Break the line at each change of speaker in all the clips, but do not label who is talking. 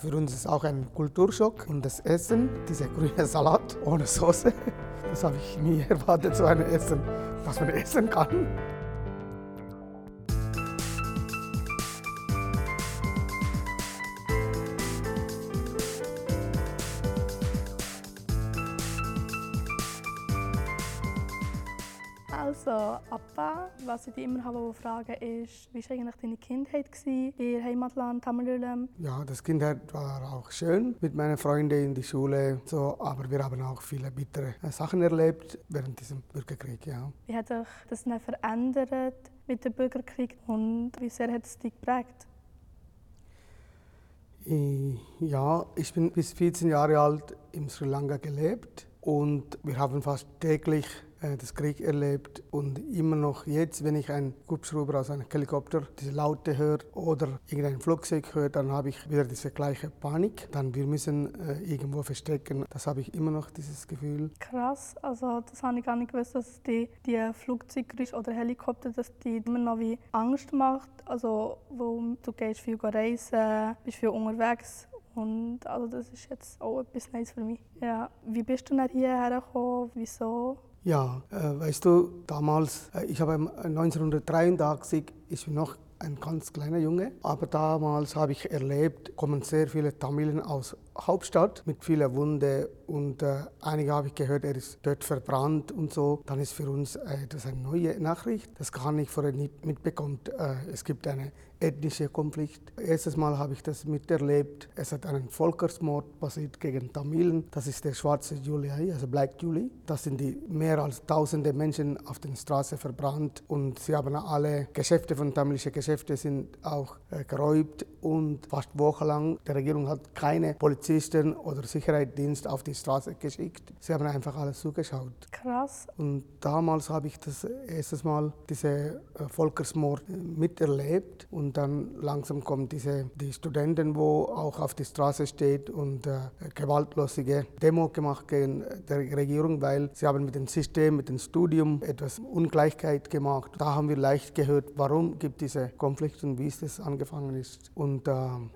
Für uns ist auch ein Kulturschock und das Essen, dieser grüne Salat ohne Soße, das habe ich nie erwartet, so ein Essen, was man essen kann.
Appa, was ich dich immer habe fragen ist, wie war eigentlich deine Kindheit in Ihr Heimatland Tamerlülem?
Ja, das Kindheit war auch schön mit meinen Freunden in die Schule, so, aber wir haben auch viele bittere Sachen erlebt während diesem Bürgerkrieg. Ja.
Wie hat sich das dann verändert mit dem Bürgerkrieg und wie sehr hat es dich geprägt?
Ja, ich bin bis 14 Jahre alt in Sri Lanka gelebt und wir haben fast täglich äh, das Krieg erlebt und immer noch jetzt, wenn ich einen Hubschrauber aus einem Helikopter diese Laute höre oder irgendein Flugzeug höre, dann habe ich wieder diese gleiche Panik. Dann wir müssen äh, irgendwo verstecken. Das habe ich immer noch dieses Gefühl.
Krass, also das habe ich gar nicht gewusst, dass die, die Flugzeuggeräusche oder Helikopter, dass die immer noch wie Angst macht. Also wo du gehst viel reisen, bist viel unterwegs und also das ist jetzt auch etwas Neues für mich. Ja. Wie bist du nach hierher gekommen? Wieso?
Ja, äh, weißt du, damals, äh, ich habe 1983, ich bin noch ein ganz kleiner Junge, aber damals habe ich erlebt, kommen sehr viele Tamilen aus Hauptstadt mit vielen Wunden und äh, einige habe ich gehört, er ist dort verbrannt und so. Dann ist für uns äh, das eine neue Nachricht, das gar nicht vorher nicht mitbekommt. Äh, es gibt einen ethnischen Konflikt. Erstes Mal habe ich das miterlebt. Es hat einen Völkersmord passiert gegen Tamilen. Das ist der schwarze Juli, also Black July. Das sind die mehr als tausende Menschen auf den Straßen verbrannt und sie haben alle Geschäfte von tamilischen Geschäften sind auch äh, geräubt und fast wochenlang. Die Regierung hat keine Polizisten oder Sicherheitsdienst auf die Straße geschickt. Sie haben einfach alles zugeschaut.
Krass.
Und damals habe ich das erstes Mal diese äh, Volkersmord äh, miterlebt und dann langsam kommen diese die Studenten, wo auch auf die Straße steht und äh, gewaltlosige Demo gemacht gegen der Regierung, weil sie haben mit dem System, mit dem Studium etwas Ungleichheit gemacht. Da haben wir leicht gehört, warum gibt diese Konflikte und wie es das angefangen ist. Und äh,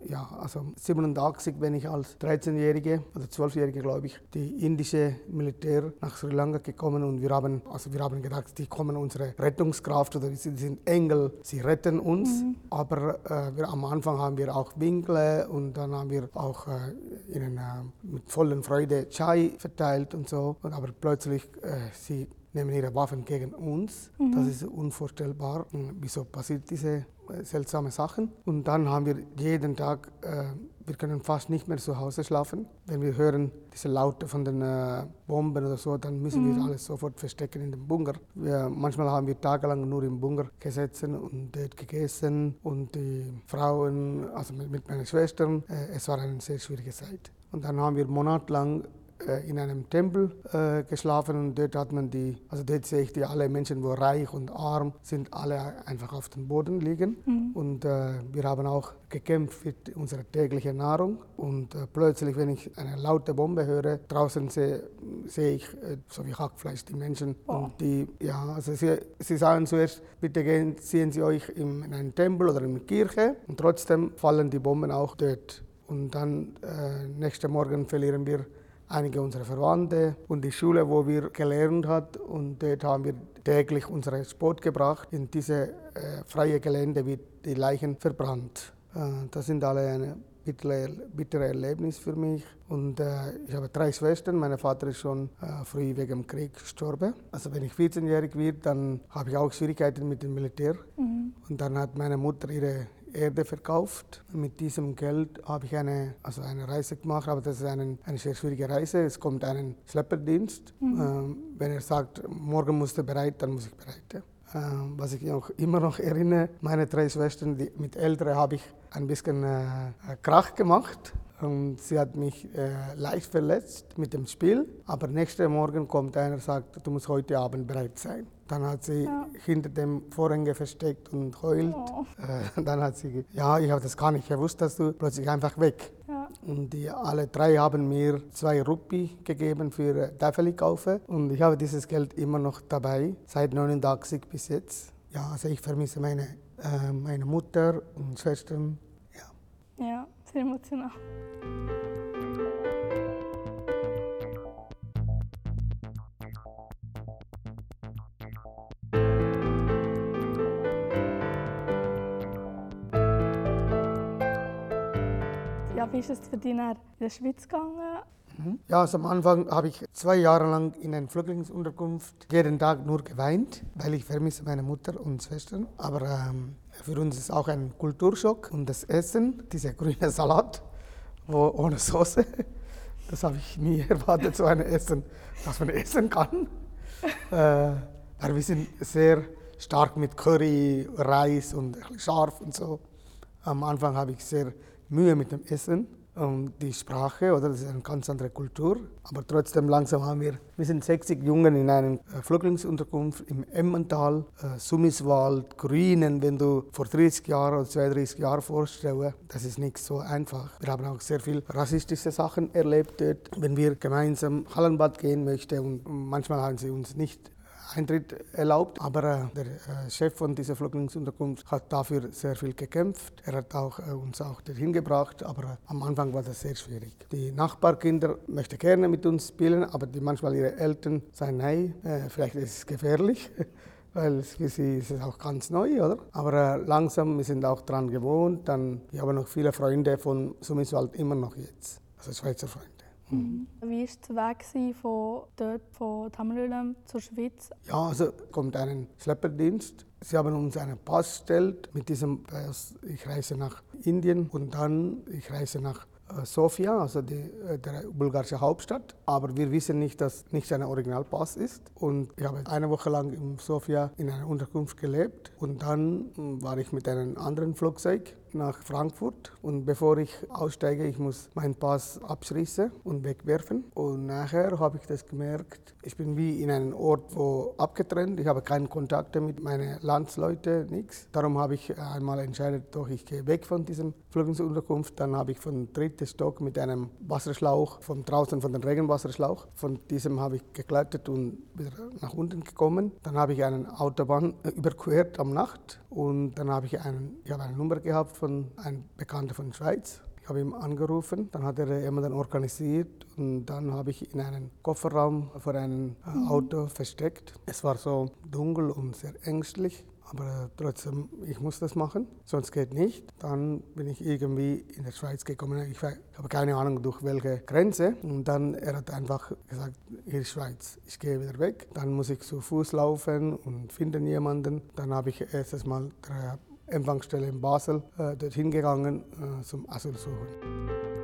ja, also 87, wenn ich als 13-Jährige oder 12-Jährige, glaube ich, die indische Militär nach Sri Lanka gekommen und wir haben, also wir haben gedacht, die kommen unsere Rettungskraft oder sie sind Engel, sie retten uns. Mhm. Aber äh, wir, am Anfang haben wir auch Winkle und dann haben wir auch äh, ihnen äh, mit vollen Freude Chai verteilt und so. Und aber plötzlich äh, sie nehmen ihre Waffen gegen uns. Mhm. Das ist unvorstellbar. Wieso passiert diese seltsame Sachen? Und dann haben wir jeden Tag, äh, wir können fast nicht mehr zu Hause schlafen. Wenn wir hören diese Laute von den äh, Bomben oder so, dann müssen mhm. wir alles sofort verstecken in den Bunker. Wir, manchmal haben wir tagelang nur im Bunker gesessen und dort gegessen und die Frauen, also mit, mit meinen Schwestern, äh, es war eine sehr schwierige Zeit. Und dann haben wir monatelang äh, in einem Tempel äh, geschlafen und dort hat man die, also dort sehe ich die alle Menschen, wo reich und arm sind, alle einfach auf dem Boden liegen. Mhm. Und äh, wir haben auch gekämpft für unsere tägliche Nahrung. Und äh, plötzlich, wenn ich eine laute Bombe höre, draußen sehe, sehe ich, äh, so wie Hackfleisch, die Menschen. Oh. Und die, ja, also sie, sie sagen zuerst, bitte gehen, ziehen Sie euch in, in einen Tempel oder in eine Kirche. Und trotzdem fallen die Bomben auch dort. Und dann äh, nächsten Morgen verlieren wir einige unserer Verwandte und die Schule, wo wir gelernt haben. Und dort haben wir täglich unseren Sport gebracht. In diese äh, freie Gelände wird die Leichen verbrannt. Äh, das sind alle eine bittere, bittere Erlebnis für mich. Und äh, ich habe drei Schwestern. Mein Vater ist schon äh, früh wegen dem Krieg gestorben. Also wenn ich 14-jährig werde, dann habe ich auch Schwierigkeiten mit dem Militär. Mhm. Und dann hat meine Mutter ihre Erde verkauft. Mit diesem Geld habe ich eine, also eine Reise gemacht, aber das ist eine, eine sehr schwierige Reise. Es kommt ein Schlepperdienst. Mhm. Ähm, wenn er sagt, morgen musst du bereit, dann muss ich bereit. Ja. Ähm, was ich auch immer noch erinnere, meine drei Schwestern, die, mit Älteren habe ich ein bisschen äh, Krach gemacht. Und sie hat mich äh, leicht verletzt mit dem Spiel. Aber nächsten Morgen kommt einer und sagt, du musst heute Abend bereit sein. Dann hat sie ja. hinter dem Vorhänge versteckt und heult. Oh. Äh, dann hat sie, ja, ich habe das gar nicht gewusst, dass du plötzlich einfach weg. Ja. Und die alle drei haben mir zwei Rupi gegeben für Tafeli kaufen. Und ich habe dieses Geld immer noch dabei, seit 89 bis jetzt. Ja, also ich vermisse meine, äh, meine Mutter und Schwestern.
Ja. ja Sehr emotional. Ja, wie ist es für dich in der Schweiz gegangen?
Ja, also am Anfang habe ich zwei Jahre lang in einer Flüchtlingsunterkunft jeden Tag nur geweint, weil ich vermisse meine Mutter und Schwestern. Aber ähm, für uns ist auch ein Kulturschock und das Essen, dieser grüne Salat wo, ohne Soße, das habe ich nie erwartet, so ein Essen, dass man essen kann. Äh, wir sind sehr stark mit Curry, Reis und scharf und so. Am Anfang habe ich sehr Mühe mit dem Essen und die Sprache, oder das ist eine ganz andere Kultur. Aber trotzdem langsam haben wir, wir sind 60 Jungen in einer äh, Flüchtlingsunterkunft im Emmental, äh, Summiswald, Grünen, wenn du vor 30 Jahren oder 32 Jahren vorstellst, das ist nicht so einfach. Wir haben auch sehr viel rassistische Sachen erlebt dort. Wenn wir gemeinsam Hallenbad gehen möchten und manchmal haben sie uns nicht Eintritt erlaubt. Aber äh, der äh, Chef von dieser Flüchtlingsunterkunft hat dafür sehr viel gekämpft. Er hat auch, äh, uns auch dorthin gebracht, aber am Anfang war das sehr schwierig. Die Nachbarkinder möchten gerne mit uns spielen, aber die manchmal ihre Eltern sagen, nein, vielleicht ist es gefährlich. Weil für sie ist es auch ganz neu, oder? Aber langsam, wir sind auch daran gewohnt. Dann, ich habe noch viele Freunde von Summiswald immer noch jetzt, also Schweizer Freunde.
Mhm. Wie war der Weg von dort, von Tamerlölem zur Schweiz?
Ja, also kommt ein Schlepperdienst. Sie haben uns einen Pass gestellt. Mit diesem Pass, ich reise nach Indien und dann ich reise nach äh, Sofia, also die, äh, der bulgarische Hauptstadt. Aber wir wissen nicht, dass nicht ein Originalpass ist. Und ich habe eine Woche lang in Sofia in einer Unterkunft gelebt. Und dann hm, war ich mit einem anderen Flugzeug nach Frankfurt und bevor ich aussteige, ich muss meinen Pass abschließen und wegwerfen. Und nachher habe ich das gemerkt, ich bin wie in einem Ort, wo abgetrennt, ich habe keinen Kontakt mit meinen Landsleuten, nichts. Darum habe ich einmal entschieden, doch ich gehe weg von diesem Flüchtlingsunterkunft. Dann habe ich von dritten Stock mit einem Wasserschlauch, von draußen von dem Regenwasserschlauch, von diesem habe ich geklettert und wieder nach unten gekommen. Dann habe ich eine Autobahn überquert am Nacht und dann habe ich, einen, ich habe eine Nummer gehabt von einem Bekannten von der Schweiz. Ich habe ihn angerufen, dann hat er jemanden organisiert und dann habe ich in einen Kofferraum vor einem äh, Auto versteckt. Es war so dunkel und sehr ängstlich. Aber trotzdem, ich muss das machen, sonst geht nicht. Dann bin ich irgendwie in der Schweiz gekommen. Ich habe keine Ahnung, durch welche Grenze. Und dann, er hat einfach gesagt, hier ist Schweiz, ich gehe wieder weg. Dann muss ich zu Fuß laufen und finden jemanden. Dann habe ich erstes Mal der Empfangsstelle in Basel äh, dorthin gegangen äh, zum Asyl suchen.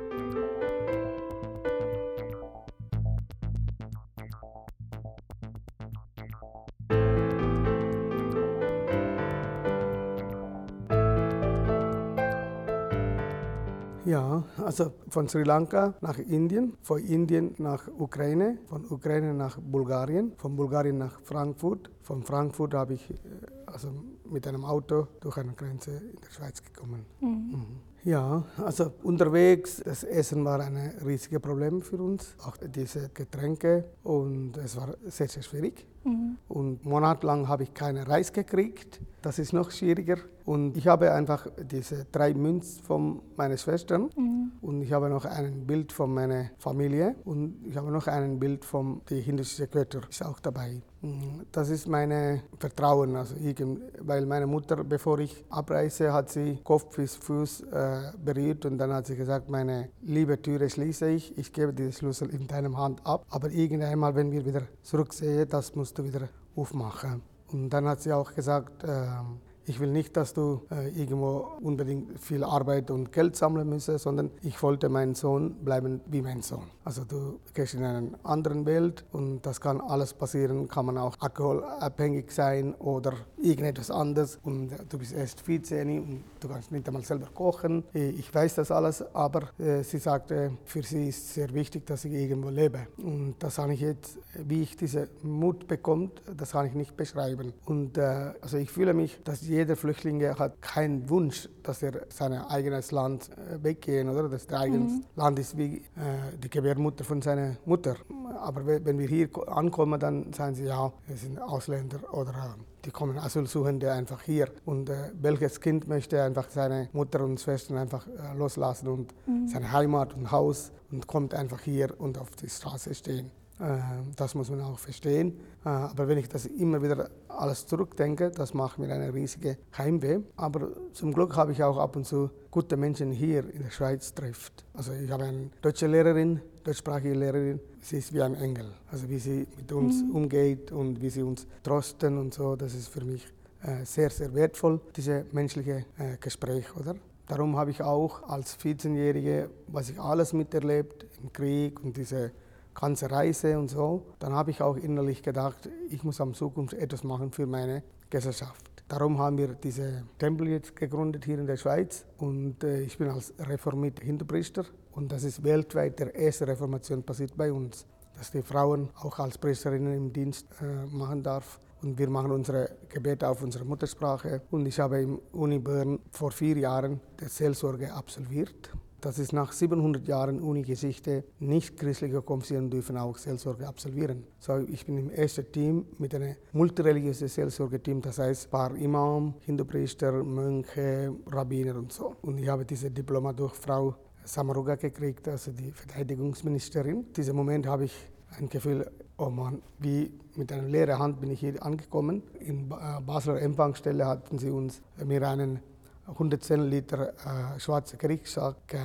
Also von Sri Lanka nach Indien, von Indien nach Ukraine, von Ukraine nach Bulgarien, von Bulgarien nach Frankfurt. Von Frankfurt habe ich also mit einem Auto durch eine Grenze in der Schweiz gekommen. Mhm. Mhm. Ja, also unterwegs, das Essen war ein riesiges Problem für uns, auch diese Getränke und es war sehr, sehr schwierig. Mhm. Und monatelang habe ich keinen Reis gekriegt, das ist noch schwieriger. Und ich habe einfach diese drei Münzen von meinen Schwestern mhm. und ich habe noch ein Bild von meiner Familie und ich habe noch ein Bild von den hinduistischen Göttern, ist auch dabei. Mhm. Das ist mein Vertrauen, also ich, weil meine Mutter, bevor ich abreise, hat sie Kopf bis Fuß äh, berührt und dann hat sie gesagt, meine liebe Türe schließe ich, ich gebe den Schlüssel in deinem Hand ab, aber irgendeinmal, wenn wir wieder zurücksehen, das musst du wieder aufmachen. Und dann hat sie auch gesagt, äh, ich will nicht, dass du äh, irgendwo unbedingt viel Arbeit und Geld sammeln musst, sondern ich wollte meinen Sohn bleiben wie mein Sohn. Also du gehst in eine andere Welt und das kann alles passieren. Kann man auch alkoholabhängig sein oder irgendetwas anderes und du bist erst 14 und du kannst nicht einmal selber kochen. Ich weiß das alles, aber äh, sie sagte, für sie ist sehr wichtig, dass ich irgendwo lebe. Und das kann ich jetzt, wie ich diese Mut bekomme, das kann ich nicht beschreiben. Und äh, also ich fühle mich, dass jeder Flüchtling hat keinen Wunsch, dass er sein eigenes Land äh, weggehen, oder? Das eigene mhm. Land ist wie äh, die Gebärmutter von seiner Mutter. Aber wenn wir hier ankommen, dann sagen sie, ja, wir sind Ausländer oder äh, die kommen Asylsuchende einfach hier. Und äh, welches Kind möchte einfach seine Mutter und Schwestern einfach äh, loslassen und mhm. seine Heimat und Haus und kommt einfach hier und auf die Straße stehen. Äh, das muss man auch verstehen. Äh, aber wenn ich das immer wieder alles zurückdenke, das macht mir eine riesige Heimweh. Aber zum Glück habe ich auch ab und zu gute Menschen hier in der Schweiz trifft. Also ich habe eine deutsche Lehrerin, deutschsprachige Lehrerin, sie ist wie ein Engel. Also wie sie mit uns mhm. umgeht und wie sie uns trosten und so, das ist für mich äh, sehr, sehr wertvoll, diese menschliche Gespräch, oder? Darum habe ich auch als 14-Jährige, was ich alles miterlebt im Krieg und diese ganze Reise und so, dann habe ich auch innerlich gedacht, ich muss am Zukunft etwas machen für meine Gesellschaft. Darum haben wir diese Tempel jetzt gegründet hier in der Schweiz. Und äh, ich bin als reformierter Hinterpriester. Und das ist weltweit der erste Reformation passiert bei uns, dass die Frauen auch als Priesterinnen im Dienst äh, machen darf. Und wir machen unsere Gebete auf unserer Muttersprache. Und ich habe im Uni Bern vor vier Jahren der Seelsorge absolviert das ist nach 700 Jahren Uni-Geschichte nicht christliche Konfessionen dürfen auch Seelsorge absolvieren. So, ich bin im ersten Team mit einem multireligiösen Seelsorgeteam, das heißt paar Imam, Hindupriester, Mönche, Rabbiner und so. Und ich habe dieses Diploma durch Frau Samaruga gekriegt, also die Verteidigungsministerin. In diesem Moment habe ich ein Gefühl, oh Mann, wie mit einer leeren Hand bin ich hier angekommen. In Basler Empfangsstelle hatten sie uns mir einen 110 Liter äh, schwarzer Kriegssack.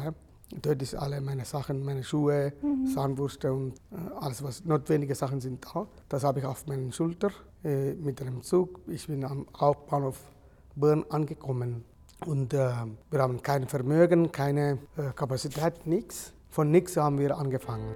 Dort ist alle meine Sachen, meine Schuhe, mhm. Zahnbürste und äh, alles, was notwendige Sachen sind da. Das habe ich auf meiner Schulter äh, mit einem Zug. Ich bin am Hauptbahnhof Bern angekommen. Und äh, wir haben kein Vermögen, keine äh, Kapazität, nichts. Von nichts haben wir angefangen.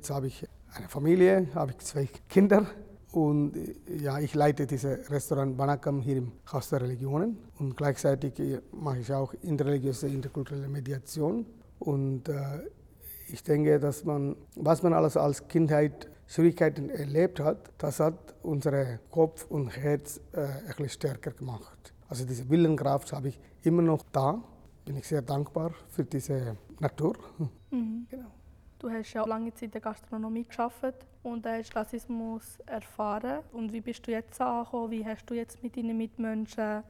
Jetzt habe ich eine Familie, habe ich zwei Kinder und ja, ich leite dieses Restaurant Banakam hier im Haus der Religionen und gleichzeitig mache ich auch interreligiöse, interkulturelle Mediation. Und äh, ich denke, dass man, was man alles als Kindheit Schwierigkeiten erlebt hat, das hat unsere Kopf und Herz äh, ein bisschen stärker gemacht. Also diese Willenkraft habe ich immer noch da. Bin ich sehr dankbar für diese Natur. Mhm.
Genau. Du hast ja lange Zeit in der Gastronomie geschafft und hast Rassismus erfahren. Und wie bist du jetzt angekommen? Wie hast du jetzt mit deinen Mitmenschen?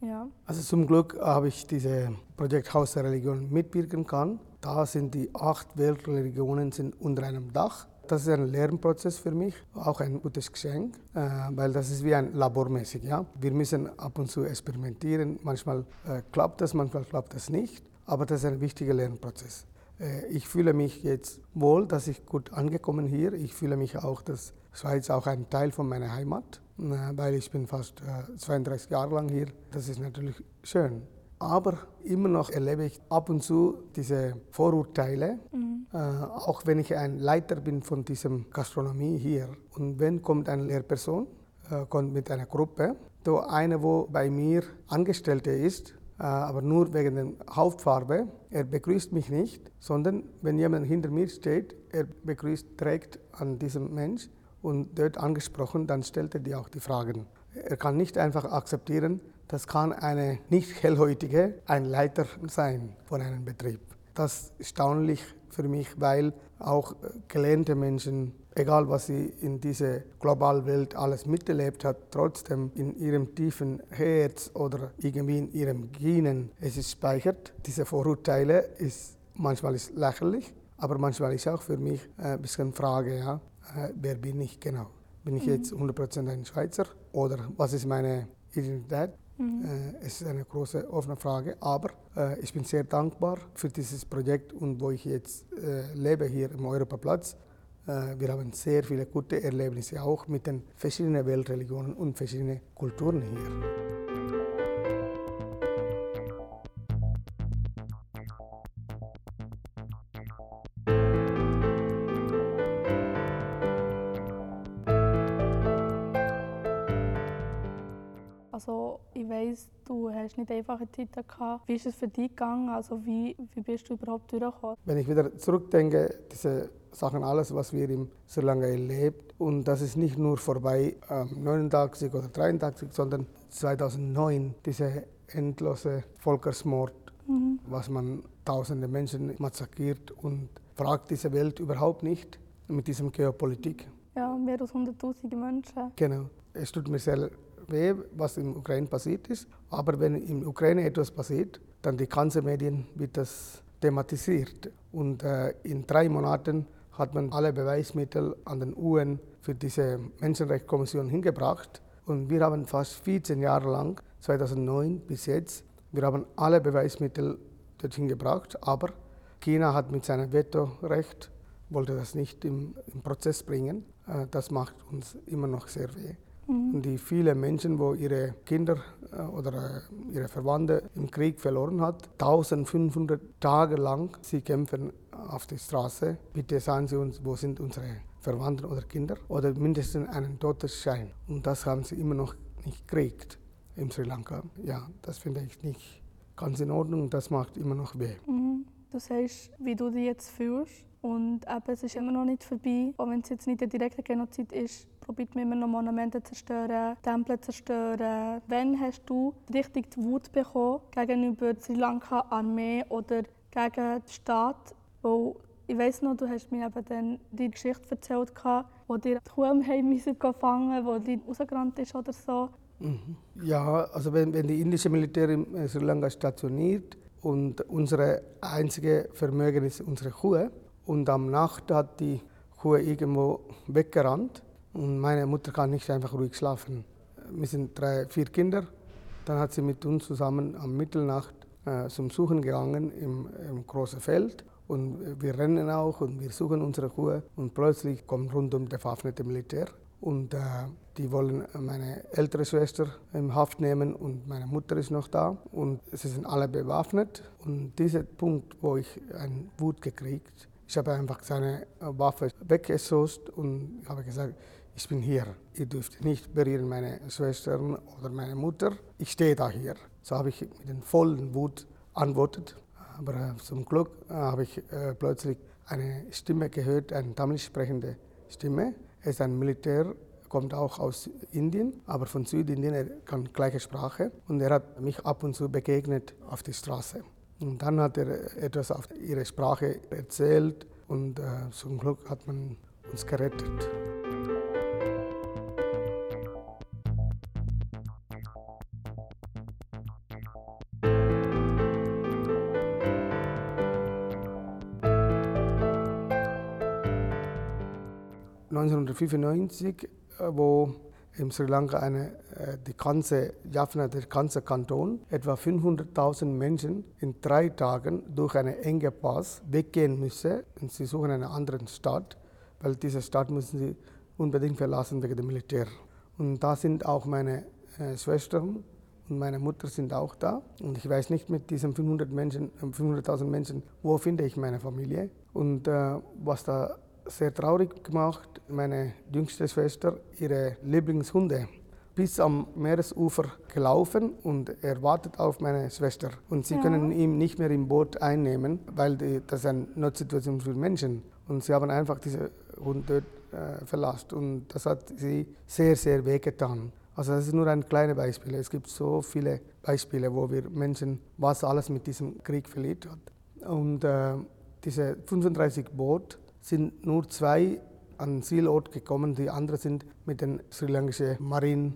Ja.
Also zum Glück habe ich dieses Projekt Haus der Religion mitwirken können. Da sind die acht Weltreligionen sind unter einem Dach. Das ist ein Lernprozess für mich, auch ein gutes Geschenk, äh, weil das ist wie ein Labormäßig. Ja? Wir müssen ab und zu experimentieren. Manchmal äh, klappt das, manchmal klappt das nicht. Aber das ist ein wichtiger Lernprozess. Äh, ich fühle mich jetzt wohl, dass ich gut angekommen hier. Ich fühle mich auch, dass Schweiz auch ein Teil von meiner Heimat, äh, weil ich bin fast 32 äh, Jahre lang hier. Das ist natürlich schön. Aber immer noch erlebe ich ab und zu diese Vorurteile, mhm. äh, auch wenn ich ein Leiter bin von diesem Gastronomie hier. Und wenn kommt eine Lehrperson, äh, kommt mit einer Gruppe, so eine, wo bei mir Angestellte ist, aber nur wegen der Hauptfarbe. Er begrüßt mich nicht, sondern wenn jemand hinter mir steht, er begrüßt direkt an diesem Mensch und dort angesprochen, dann stellt er dir auch die Fragen. Er kann nicht einfach akzeptieren, das kann eine nicht hellhäutige, ein Leiter sein von einem Betrieb. Das ist erstaunlich für mich, weil auch gelernte Menschen egal was sie in dieser globalen Welt alles miterlebt hat, trotzdem in ihrem tiefen Herz oder irgendwie in ihrem Genen es ist speichert. Diese Vorurteile ist manchmal ist lächerlich, aber manchmal ist auch für mich ein bisschen Frage, ja, äh, wer bin ich genau? Bin ich mhm. jetzt 100% ein Schweizer oder was ist meine Identität? Mhm. Äh, es ist eine große offene Frage, aber äh, ich bin sehr dankbar für dieses Projekt und wo ich jetzt äh, lebe hier im Europaplatz. Wir haben sehr viele gute Erlebnisse auch mit den verschiedenen Weltreligionen und verschiedenen Kulturen hier.
Du hast nicht einfache Zeiten gehabt. Wie ist es für dich gegangen? Also wie, wie bist du überhaupt durchgekommen?
Wenn ich wieder zurückdenke, diese Sachen, alles, was wir im Sri Lanka erlebt. Und das ist nicht nur vorbei am ähm, 89 oder 83, sondern 2009 diese endlose Volkersmord, mhm. was man tausende Menschen massakriert und fragt diese Welt überhaupt nicht mit diesem Geopolitik.
Ja, mehr als 100.000 Menschen.
Genau. Es tut mir sehr weh, was in Ukraine passiert ist. Aber wenn in Ukraine etwas passiert, dann die ganzen Medien wird das thematisiert. Und äh, in drei Monaten hat man alle Beweismittel an den UN für diese Menschenrechtskommission hingebracht. Und wir haben fast 14 Jahre lang, 2009 bis jetzt, wir haben alle Beweismittel dorthin gebracht. Aber China hat mit seinem Vetorecht wollte das nicht im, im Prozess bringen. Äh, das macht uns immer noch sehr weh. Mhm. Die vielen Menschen, wo ihre Kinder äh, oder äh, ihre Verwandte im Krieg verloren hat, 1500 Tage lang, sie kämpfen auf der Straße. Bitte sagen Sie uns, wo sind unsere Verwandten oder Kinder oder mindestens einen Todesschein. Und das haben sie immer noch nicht gekriegt in Sri Lanka. Ja, das finde ich nicht ganz in Ordnung. Das macht immer noch weh.
Mhm. Du sagst, wie du dich jetzt fühlst. Und eben, es ist immer noch nicht vorbei. Auch wenn es jetzt nicht der direkte Genozid ist, probiert man immer noch Monumente zu zerstören, Tempel zu zerstören. Wann hast du richtig die Wut bekommen gegenüber Sri Lanka-Armee oder gegen den Staat? Weil ich weiss noch, du hast mir eben dann die Geschichte erzählt, wo dir die Kuh im Heim fangen wo die rausgerannt ist oder so.
Mhm. Ja, also wenn, wenn die indische Militär in Sri Lanka stationiert und unsere einzige Vermögen ist unsere Kuh, und am Nacht hat die Kuh irgendwo weggerannt und meine Mutter kann nicht einfach ruhig schlafen. Wir sind drei, vier Kinder. Dann hat sie mit uns zusammen am Mitternacht äh, zum Suchen gegangen im, im großen Feld. Und wir rennen auch und wir suchen unsere Kuh. Und plötzlich kommt rundum der bewaffnete Militär. Und äh, die wollen meine ältere Schwester in Haft nehmen und meine Mutter ist noch da. Und sie sind alle bewaffnet. Und dieser Punkt, wo ich eine Wut gekriegt ich habe einfach seine Waffe weggesoßt und habe gesagt, ich bin hier. Ihr dürft nicht berühren meine Schwestern oder meine Mutter. Ich stehe da hier. So habe ich mit den vollen Wut antwortet. Aber äh, zum Glück äh, habe ich äh, plötzlich eine Stimme gehört, eine tamil sprechende Stimme. Er ist ein Militär, kommt auch aus Indien, aber von Südindien, er kann gleiche Sprache. Und er hat mich ab und zu begegnet auf der Straße. Und dann hat er etwas auf ihre Sprache erzählt und äh, zum Glück hat man uns gerettet. ...1995, äh, wo in Sri Lanka eine, äh, die ganze Jaffna, der ganze Kanton, etwa 500.000 Menschen in drei Tagen durch einen engen Pass weggehen müssen. Und sie suchen eine andere Stadt, weil diese Stadt müssen sie unbedingt verlassen wegen dem Militär. Und da sind auch meine äh, Schwestern und meine Mutter sind auch da. Und ich weiß nicht mit diesen 500.000 Menschen, 500 Menschen, wo finde ich meine Familie. Und äh, was da sehr traurig gemacht. Meine jüngste Schwester, ihre Lieblingshunde, bis am Meeresufer gelaufen und er wartet auf meine Schwester. Und sie ja. können ihn nicht mehr im Boot einnehmen, weil die, das eine Notsituation für Menschen. Und sie haben einfach diese Hund dort äh, verlassen. Und das hat sie sehr, sehr wehgetan. Also das ist nur ein kleines Beispiel. Es gibt so viele Beispiele, wo wir Menschen, was alles mit diesem Krieg verliert hat. Und äh, diese 35 Boote sind nur zwei an den Zielort gekommen, die anderen sind mit den sri lankischen Marine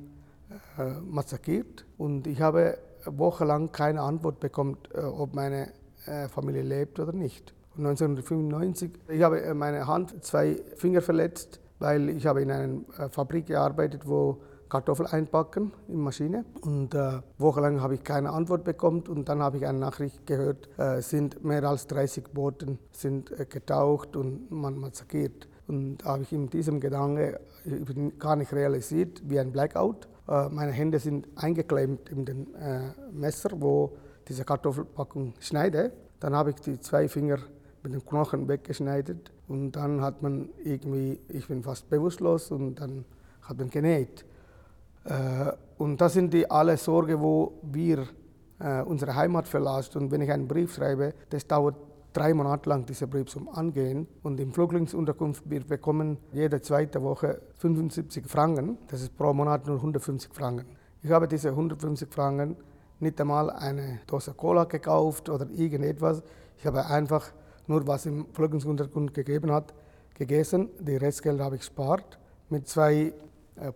äh, massakriert. Und ich habe wochenlang keine Antwort bekommen, äh, ob meine äh, Familie lebt oder nicht. Und 1995, ich habe äh, meine Hand, zwei Finger verletzt, weil ich habe in einer äh, Fabrik gearbeitet, wo Kartoffel einpacken in Maschine. Und äh, wochenlang habe ich keine Antwort bekommen und dann habe ich eine Nachricht gehört, äh, sind mehr als 30 Boote sind äh, getaucht und man massakriert. Und habe ich in diesem Gedanke bin gar nicht realisiert, wie ein Blackout. Äh, meine Hände sind eingeklemmt in den äh, Messer, wo diese Kartoffelpackung schneide. Dann habe ich die zwei Finger mit den Knochen weggeschneidet und dann hat man irgendwie, ich bin fast bewusstlos und dann hat man genäht. Äh, und das sind die alle Sorgen, wo wir äh, unsere Heimat verlassen. Und wenn ich einen Brief schreibe, das dauert drei Monate lang diese Briefsum angehen und im Flüchtlingsunterkunft wir bekommen jede zweite Woche 75 Franken. Das ist pro Monat nur 150 Franken. Ich habe diese 150 Franken nicht einmal eine Dose Cola gekauft oder irgendetwas. Ich habe einfach nur, was im Flüchtlingsunterkunft gegeben hat, gegessen. Die Restgeld habe ich gespart mit zwei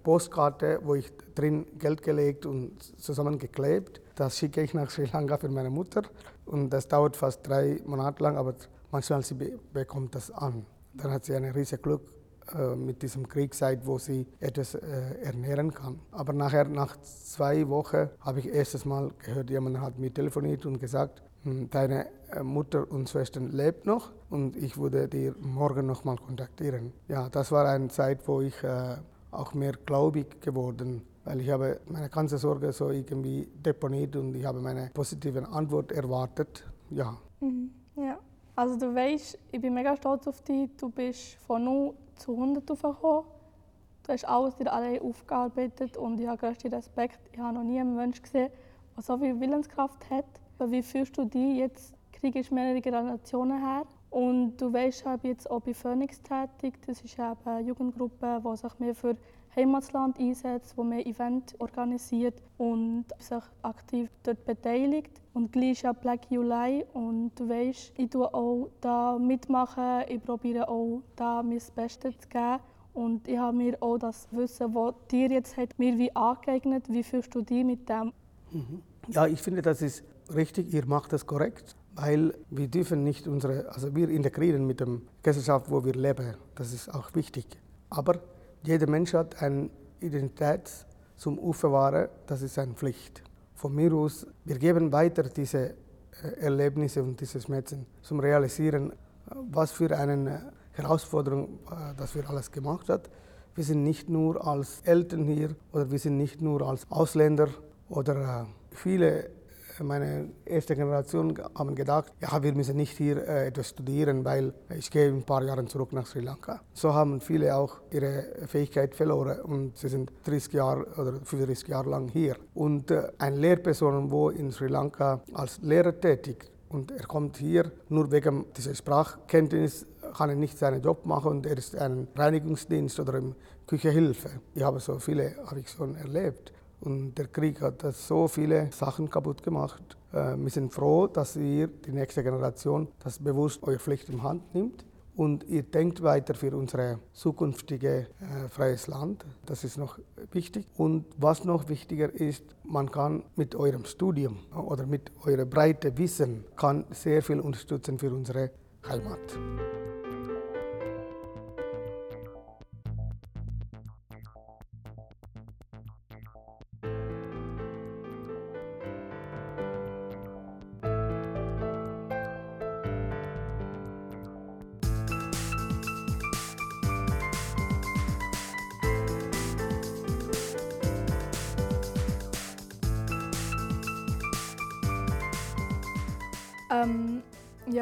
Postkarte, wo ich drin Geld gelegt und zusammengeklebt. Das schicke ich nach Sri Lanka für meine Mutter und das dauert fast drei Monate lang, aber manchmal sie be bekommt das an. Dann hat sie ein riesiges Glück äh, mit diesem Kriegszeit, wo sie etwas äh, ernähren kann. Aber nachher, nach zwei Wochen, habe ich erstes Mal gehört, jemand hat mir telefoniert und gesagt, hm, deine äh, Mutter und Schwester lebt noch und ich würde dir morgen noch mal kontaktieren. Ja, das war eine Zeit, wo ich äh, auch mehr gläubig geworden, weil ich habe meine ganze Sorge so irgendwie deponiert und ich habe meine positive Antwort erwartet. Ja.
Mhm. Ja. Also du weißt, ich bin mega stolz auf dich. Du bist von 0 zu 100 aufgekommen. Du hast alles dir allein aufgearbeitet und ich habe größten Respekt. Ich habe noch nie einen Menschen gesehen, der so viel Willenskraft hat. Wie fühlst du dich jetzt? Krieg ist mehrere Generationen her und du weißt, ich jetzt auch bei Phoenix tätig. Das ist eben eine Jugendgruppe, die sich mehr für Heimatland einsetzt, die mehr Events organisiert und sich aktiv dort beteiligt. Und gleich ist ja Black July und du weißt, ich tue auch da mitmachen. Ich probiere auch da mein Bestes zu geben. Und ich habe mir auch das Wissen, das dir jetzt hat, mir wie angeeignet. Wie fühlst du dich mit dem?
Mhm. Ja, ich finde, das ist richtig. Ihr macht das korrekt weil wir dürfen nicht unsere, also wir integrieren mit der Gesellschaft, wo wir leben. Das ist auch wichtig. Aber jeder Mensch hat eine Identität zum Aufbewahren, das ist eine Pflicht. Von mir aus, wir geben weiter diese äh, Erlebnisse und diese Schmerzen zum Realisieren, was für eine Herausforderung, äh, dass wir alles gemacht haben. Wir sind nicht nur als Eltern hier oder wir sind nicht nur als Ausländer oder äh, viele meine erste Generation haben gedacht, ja, wir müssen nicht hier äh, etwas studieren, weil ich gehe in ein paar Jahren zurück nach Sri Lanka. So haben viele auch ihre Fähigkeit verloren und sie sind 30 Jahre oder 35 Jahre lang hier. Und äh, eine Lehrperson, wo in Sri Lanka als Lehrer tätig und er kommt hier nur wegen dieser Sprachkenntnis kann er nicht seinen Job machen und er ist ein Reinigungsdienst oder Küchehilfe. Ich habe so viele habe ich schon erlebt. Und der Krieg hat so viele Sachen kaputt gemacht. Äh, wir sind froh, dass ihr, die nächste Generation, das bewusst eure Pflicht in Hand nimmt. Und ihr denkt weiter für unser zukünftiges äh, freies Land. Das ist noch wichtig. Und was noch wichtiger ist, man kann mit eurem Studium oder mit eurem breiten Wissen kann sehr viel unterstützen für unsere Heimat.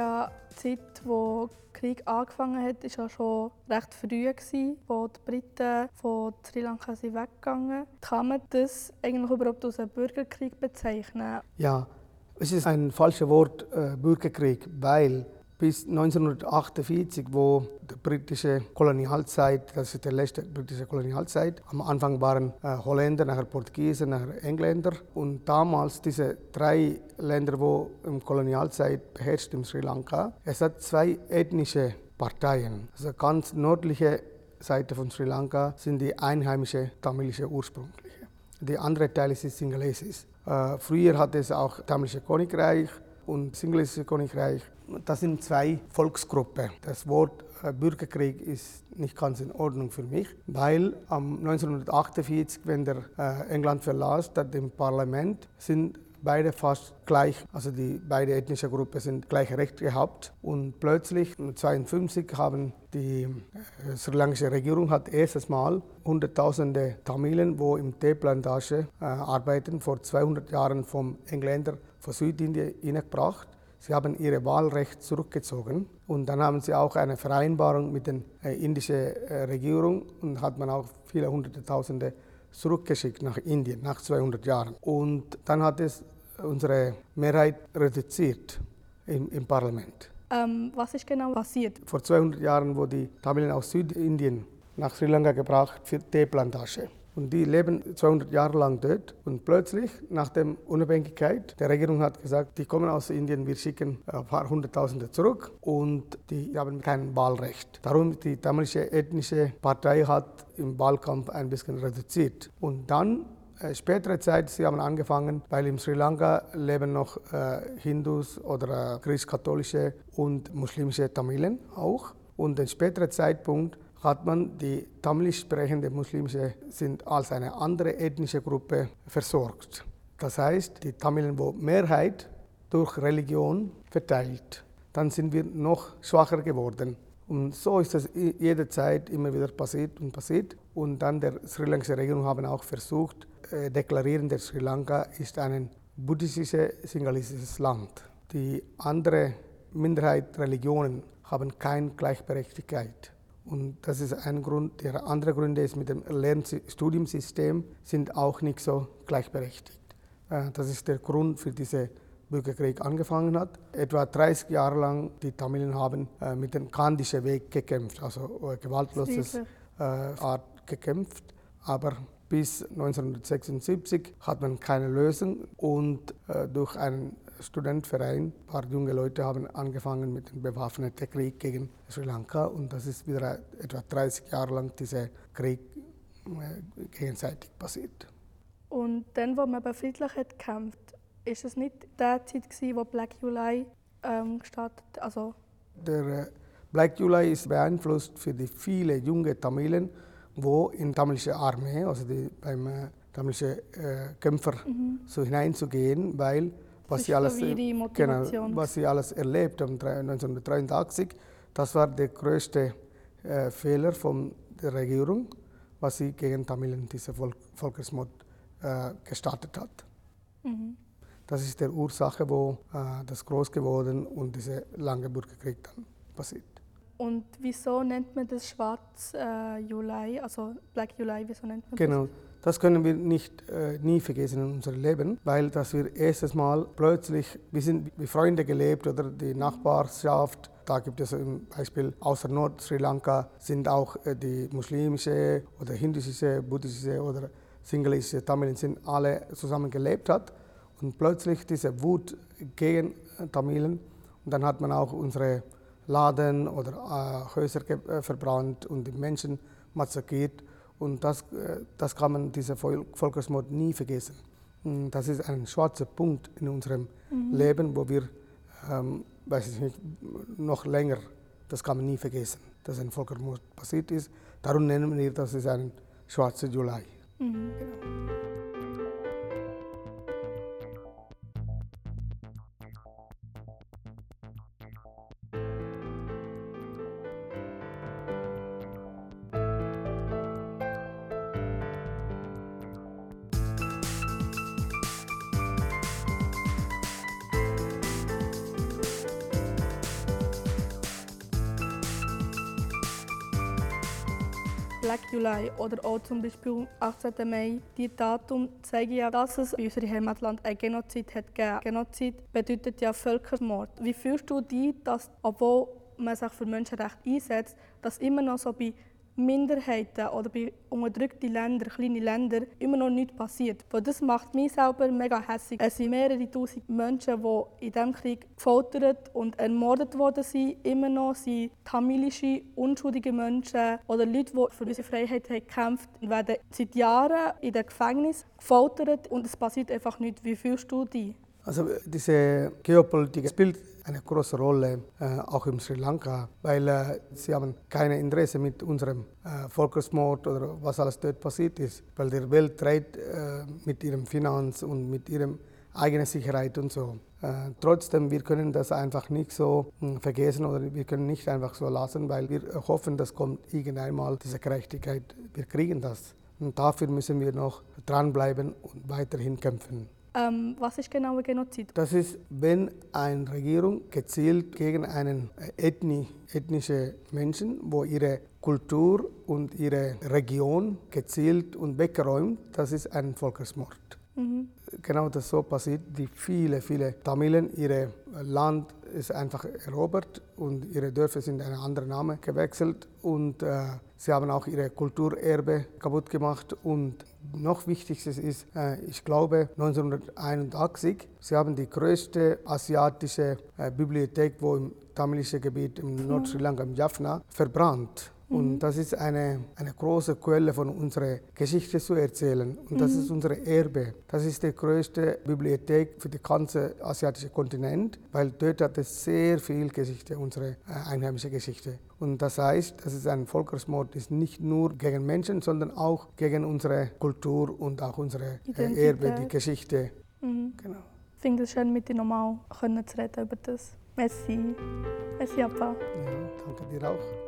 Die Zeit, wo der Krieg angefangen hat, war ja schon recht früh, als die Briten von Sri Lanka sind weggegangen Kann man das eigentlich überhaupt als einen Bürgerkrieg bezeichnen?
Ja, es ist ein falsches Wort, äh, Bürgerkrieg, weil bis 1948, wo die britische Kolonialzeit, das ist die letzte britische Kolonialzeit, am Anfang waren äh, Holländer, nachher Portugiesen, nachher Engländer und damals diese drei Länder, wo im Kolonialzeit beherrscht in Sri Lanka, es hat zwei ethnische Parteien, also ganz nördliche Seite von Sri Lanka sind die einheimische tamilische ursprüngliche. Die andere Teil ist Singalesis. Äh, früher hatte es auch tamilische Königreich und Singhalesische Königreich das sind zwei Volksgruppen. Das Wort äh, Bürgerkrieg ist nicht ganz in Ordnung für mich, weil am 1948, wenn der äh, England verlas, das im Parlament sind beide fast gleich, also die beide ethnische Gruppen sind gleich Recht gehabt und plötzlich 1952 haben die äh, sri lankische Regierung hat erstes Mal hunderttausende Tamilen, wo im Teeplantage äh, arbeiten, vor 200 Jahren vom Engländer von Südindien hineingebracht Sie haben ihr Wahlrecht zurückgezogen und dann haben sie auch eine Vereinbarung mit der äh, indischen äh, Regierung und hat man auch viele hunderte Tausende zurückgeschickt nach Indien nach 200 Jahren. Und dann hat es unsere Mehrheit reduziert im, im Parlament.
Ähm, was ist genau passiert?
Vor 200 Jahren wurden die Tamilen aus Südindien nach Sri Lanka gebracht für Teeplantage. Und die leben 200 Jahre lang dort. Und plötzlich, nach der Unabhängigkeit, der Regierung hat gesagt, die kommen aus Indien, wir schicken ein paar Hunderttausende zurück und die haben kein Wahlrecht. Darum die tamilische ethnische Partei hat im Wahlkampf ein bisschen reduziert. Und dann äh, spätere Zeit, sie haben angefangen, weil in Sri Lanka leben noch äh, Hindus oder äh, christ-katholische und muslimische Tamilen auch. Und in späterer Zeitpunkt hat man die tamilisch sprechende muslimische sind als eine andere ethnische Gruppe versorgt. Das heißt, die Tamilen, wo Mehrheit durch Religion verteilt, dann sind wir noch schwacher geworden. Und so ist es jederzeit immer wieder passiert und passiert. Und dann der sri lankische Regierung haben auch versucht, äh, deklarieren, der Sri Lanka ist ein buddhistisches, singalistisches Land. Die anderen Minderheitsreligionen haben keine Gleichberechtigkeit. Und das ist ein Grund. Der andere Grund ist, mit dem Lernstudiumsystem sind auch nicht so gleichberechtigt. Äh, das ist der Grund für diese Bürgerkrieg angefangen hat. Etwa 30 Jahre lang die Tamilen haben äh, mit dem kandischen Weg gekämpft, also äh, gewaltloses Art gekämpft. Aber bis 1976 hat man keine Lösung und durch einen Studentverein, ein paar junge Leute haben angefangen mit dem bewaffneten Krieg gegen Sri Lanka und das ist wieder etwa 30 Jahre lang dieser Krieg äh, gegenseitig passiert.
Und dann, wo man aber friedlich hat gekämpft, ist es nicht der Zeit gewesen, wo Black July ähm, gestartet, also
der äh, Black July ist beeinflusst für die vielen junge Tamilen, wo in tamilische Armee, also die, beim äh, tamilischen äh, Kämpfer mhm. so hineinzugehen, weil was sie, alles, genau, was sie alles erlebt haben 1983. Das war der größte äh, Fehler von der Regierung, was sie gegen Tamilen, diese Volk, Volkersmord, äh, gestartet hat. Mhm. Das ist die Ursache, wo äh, das groß geworden und dieser lange Bürgerkrieg dann passiert.
Und wieso nennt man das Schwarz äh, Juli, also Black July, wieso nennt man
genau. das? Das können wir nicht äh, nie vergessen in unserem Leben, weil dass wir erstes Mal plötzlich, wir sind wie Freunde gelebt oder die Nachbarschaft, da gibt es zum Beispiel außer Nord-Sri Lanka sind auch äh, die muslimische oder hindusische, buddhistische oder singalische Tamilen sind alle zusammen gelebt hat. Und plötzlich diese Wut gegen Tamilen und dann hat man auch unsere Laden oder äh, Häuser äh, verbrannt und die Menschen massakriert und das, äh, das kann man, dieser Volkersmord, nie vergessen. Mm, das ist ein schwarzer Punkt in unserem mhm. Leben, wo wir, ähm, weiß ich nicht, noch länger, das kann man nie vergessen, dass ein Volkersmord passiert ist. Darum nennen wir das ist ein schwarzer Juli. Mhm.
Black July oder auch zum Beispiel 18. Mai, die Datum zeigen ja, dass es in unserem Heimatland ein Genozid hat gegeben. Genozid bedeutet ja Völkermord. Wie fühlst du dich, dass, obwohl man sich für Menschenrechte einsetzt, dass immer noch so bei Minderheiten oder bei unterdrückten Ländern, kleinen Ländern, immer noch nichts passiert. Das macht mich selber mega hässlich. Es sind mehrere tausend Menschen, die in diesem Krieg gefoltert und ermordet worden sind. Immer noch sind tamilische, unschuldige Menschen oder Leute, die für unsere Freiheit haben gekämpft haben, werden seit Jahren in den Gefängnissen gefoltert und es passiert einfach nichts. Wie fühlst du dich?
Also diese Geopolitik spielt eine große Rolle, äh, auch in Sri Lanka, weil äh, sie haben kein Interesse mit unserem äh, Volksmord oder was alles dort passiert ist, weil die Welt dreht mit ihrem Finanz und mit ihrem eigenen Sicherheit und so. Äh, trotzdem, wir können das einfach nicht so hm, vergessen oder wir können nicht einfach so lassen, weil wir hoffen, dass kommt irgendwann mal diese Gerechtigkeit. Wir kriegen das. Und dafür müssen wir noch dranbleiben und weiterhin kämpfen.
Ähm, was ist genau ein Genozid?
Das ist, wenn eine Regierung gezielt gegen einen Ethnie, ethnische Menschen, wo ihre Kultur und ihre Region gezielt und weggeräumt, das ist ein Volksmord. Mhm. Genau das so passiert, die viele, viele Tamilen ihre Land ist einfach erobert und ihre Dörfer sind einen anderen Namen gewechselt und äh, sie haben auch ihre Kulturerbe kaputt gemacht und noch wichtigstes ist, äh, ich glaube 1981, sie haben die größte asiatische äh, Bibliothek, wo im tamilischen Gebiet im Nord-Sri Lanka, im Jaffna, verbrannt. Und das ist eine, eine große Quelle von unserer Geschichte zu erzählen. Und das ist unser Erbe. Das ist die größte Bibliothek für den ganzen asiatischen Kontinent, weil dort hat es sehr viel Geschichte, unsere äh, einheimische Geschichte. Und das heißt, dass es ein Völkersmord ist nicht nur gegen Menschen, sondern auch gegen unsere Kultur und auch unsere äh, Erbe, die Geschichte.
Mhm.
Genau.
Ich finde es schön, mit dir nochmal zu reden über das. Merci. Merci, Papa.
Ja, danke dir auch.